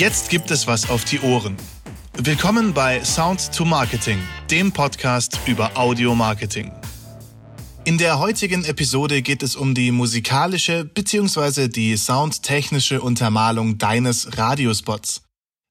Jetzt gibt es was auf die Ohren. Willkommen bei Sound to Marketing, dem Podcast über Audio Marketing. In der heutigen Episode geht es um die musikalische bzw. die soundtechnische Untermalung deines Radiospots.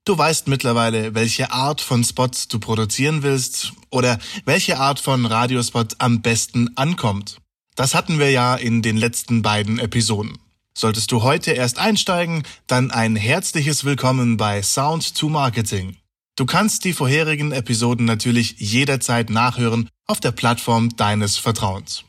Du weißt mittlerweile, welche Art von Spots du produzieren willst oder welche Art von Radiospot am besten ankommt. Das hatten wir ja in den letzten beiden Episoden. Solltest du heute erst einsteigen, dann ein herzliches Willkommen bei Sound to Marketing. Du kannst die vorherigen Episoden natürlich jederzeit nachhören auf der Plattform deines Vertrauens.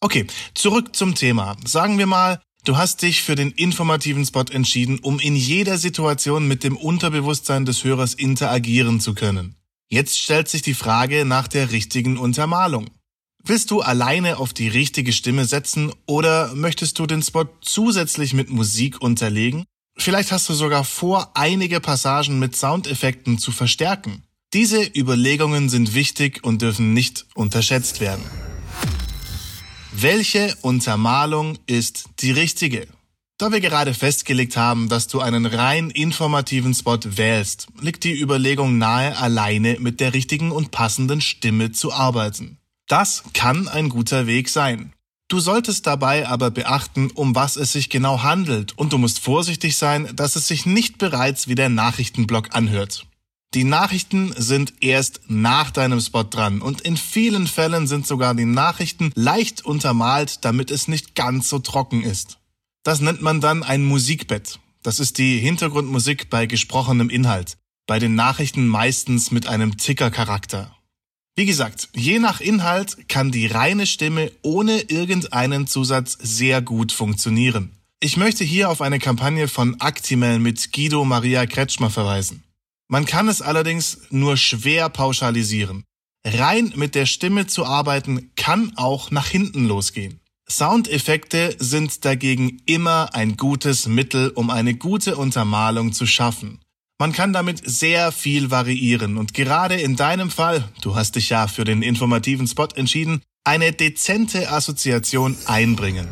Okay, zurück zum Thema. Sagen wir mal, du hast dich für den informativen Spot entschieden, um in jeder Situation mit dem Unterbewusstsein des Hörers interagieren zu können. Jetzt stellt sich die Frage nach der richtigen Untermalung. Willst du alleine auf die richtige Stimme setzen oder möchtest du den Spot zusätzlich mit Musik unterlegen? Vielleicht hast du sogar vor, einige Passagen mit Soundeffekten zu verstärken. Diese Überlegungen sind wichtig und dürfen nicht unterschätzt werden. Welche Untermalung ist die richtige? Da wir gerade festgelegt haben, dass du einen rein informativen Spot wählst, liegt die Überlegung nahe, alleine mit der richtigen und passenden Stimme zu arbeiten. Das kann ein guter Weg sein. Du solltest dabei aber beachten, um was es sich genau handelt und du musst vorsichtig sein, dass es sich nicht bereits wie der Nachrichtenblock anhört. Die Nachrichten sind erst nach deinem Spot dran und in vielen Fällen sind sogar die Nachrichten leicht untermalt, damit es nicht ganz so trocken ist. Das nennt man dann ein Musikbett. Das ist die Hintergrundmusik bei gesprochenem Inhalt. Bei den Nachrichten meistens mit einem Tickercharakter. Wie gesagt, je nach Inhalt kann die reine Stimme ohne irgendeinen Zusatz sehr gut funktionieren. Ich möchte hier auf eine Kampagne von Actimel mit Guido Maria Kretschmer verweisen. Man kann es allerdings nur schwer pauschalisieren. Rein mit der Stimme zu arbeiten kann auch nach hinten losgehen. Soundeffekte sind dagegen immer ein gutes Mittel, um eine gute Untermalung zu schaffen. Man kann damit sehr viel variieren und gerade in deinem Fall, du hast dich ja für den informativen Spot entschieden, eine dezente Assoziation einbringen.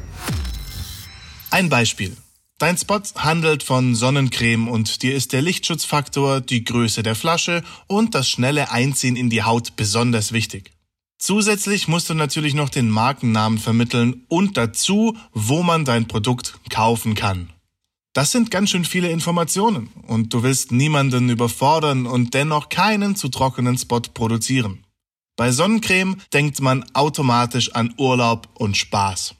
Ein Beispiel. Dein Spot handelt von Sonnencreme und dir ist der Lichtschutzfaktor, die Größe der Flasche und das schnelle Einziehen in die Haut besonders wichtig. Zusätzlich musst du natürlich noch den Markennamen vermitteln und dazu, wo man dein Produkt kaufen kann. Das sind ganz schön viele Informationen und du willst niemanden überfordern und dennoch keinen zu trockenen Spot produzieren. Bei Sonnencreme denkt man automatisch an Urlaub und Spaß.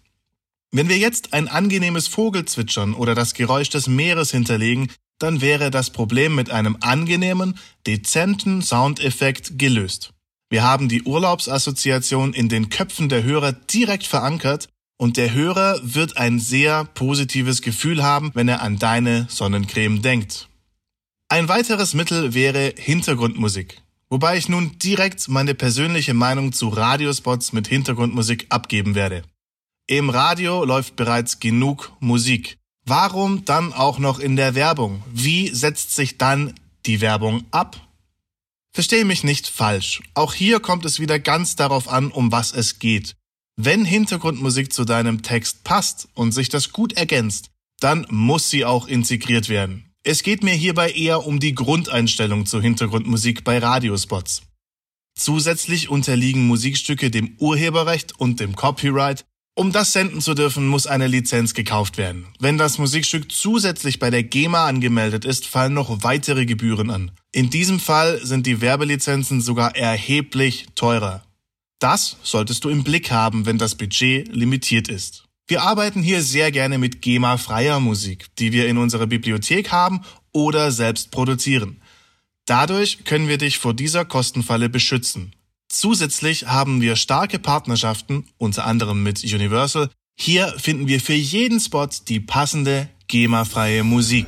Wenn wir jetzt ein angenehmes Vogelzwitschern oder das Geräusch des Meeres hinterlegen, dann wäre das Problem mit einem angenehmen, dezenten Soundeffekt gelöst. Wir haben die Urlaubsassoziation in den Köpfen der Hörer direkt verankert und der Hörer wird ein sehr positives Gefühl haben, wenn er an deine Sonnencreme denkt. Ein weiteres Mittel wäre Hintergrundmusik. Wobei ich nun direkt meine persönliche Meinung zu Radiospots mit Hintergrundmusik abgeben werde. Im Radio läuft bereits genug Musik. Warum dann auch noch in der Werbung? Wie setzt sich dann die Werbung ab? Verstehe mich nicht falsch. Auch hier kommt es wieder ganz darauf an, um was es geht. Wenn Hintergrundmusik zu deinem Text passt und sich das gut ergänzt, dann muss sie auch integriert werden. Es geht mir hierbei eher um die Grundeinstellung zur Hintergrundmusik bei Radiospots. Zusätzlich unterliegen Musikstücke dem Urheberrecht und dem Copyright. Um das senden zu dürfen, muss eine Lizenz gekauft werden. Wenn das Musikstück zusätzlich bei der GEMA angemeldet ist, fallen noch weitere Gebühren an. In diesem Fall sind die Werbelizenzen sogar erheblich teurer. Das solltest du im Blick haben, wenn das Budget limitiert ist. Wir arbeiten hier sehr gerne mit GEMA-freier Musik, die wir in unserer Bibliothek haben oder selbst produzieren. Dadurch können wir dich vor dieser Kostenfalle beschützen. Zusätzlich haben wir starke Partnerschaften, unter anderem mit Universal. Hier finden wir für jeden Spot die passende GEMA-freie Musik.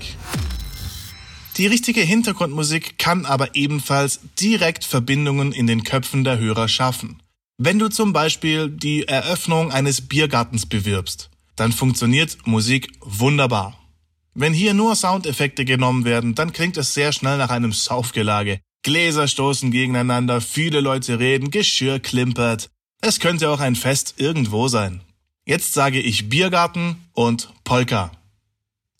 Die richtige Hintergrundmusik kann aber ebenfalls direkt Verbindungen in den Köpfen der Hörer schaffen. Wenn du zum Beispiel die Eröffnung eines Biergartens bewirbst, dann funktioniert Musik wunderbar. Wenn hier nur Soundeffekte genommen werden, dann klingt es sehr schnell nach einem Saufgelage. Gläser stoßen gegeneinander, viele Leute reden, Geschirr klimpert. Es könnte auch ein Fest irgendwo sein. Jetzt sage ich Biergarten und Polka.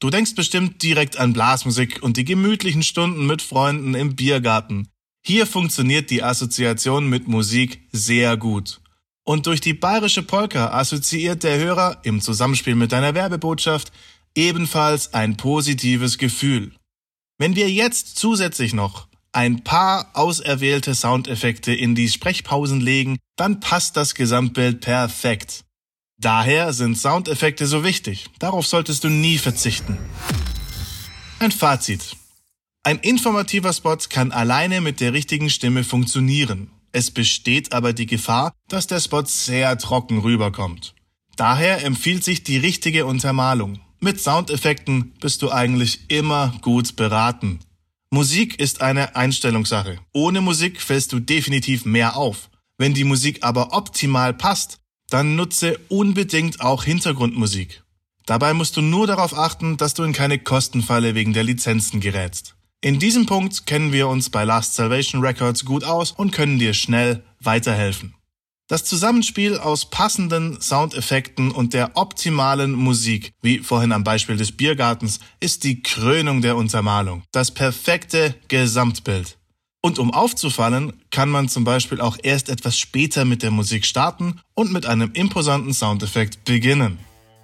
Du denkst bestimmt direkt an Blasmusik und die gemütlichen Stunden mit Freunden im Biergarten. Hier funktioniert die Assoziation mit Musik sehr gut. Und durch die bayerische Polka assoziiert der Hörer im Zusammenspiel mit deiner Werbebotschaft ebenfalls ein positives Gefühl. Wenn wir jetzt zusätzlich noch ein paar auserwählte Soundeffekte in die Sprechpausen legen, dann passt das Gesamtbild perfekt. Daher sind Soundeffekte so wichtig. Darauf solltest du nie verzichten. Ein Fazit. Ein informativer Spot kann alleine mit der richtigen Stimme funktionieren. Es besteht aber die Gefahr, dass der Spot sehr trocken rüberkommt. Daher empfiehlt sich die richtige Untermalung. Mit Soundeffekten bist du eigentlich immer gut beraten. Musik ist eine Einstellungssache. Ohne Musik fällst du definitiv mehr auf. Wenn die Musik aber optimal passt, dann nutze unbedingt auch Hintergrundmusik. Dabei musst du nur darauf achten, dass du in keine Kostenfalle wegen der Lizenzen gerätst. In diesem Punkt kennen wir uns bei Last Salvation Records gut aus und können dir schnell weiterhelfen. Das Zusammenspiel aus passenden Soundeffekten und der optimalen Musik, wie vorhin am Beispiel des Biergartens, ist die Krönung der Untermalung, das perfekte Gesamtbild. Und um aufzufallen, kann man zum Beispiel auch erst etwas später mit der Musik starten und mit einem imposanten Soundeffekt beginnen.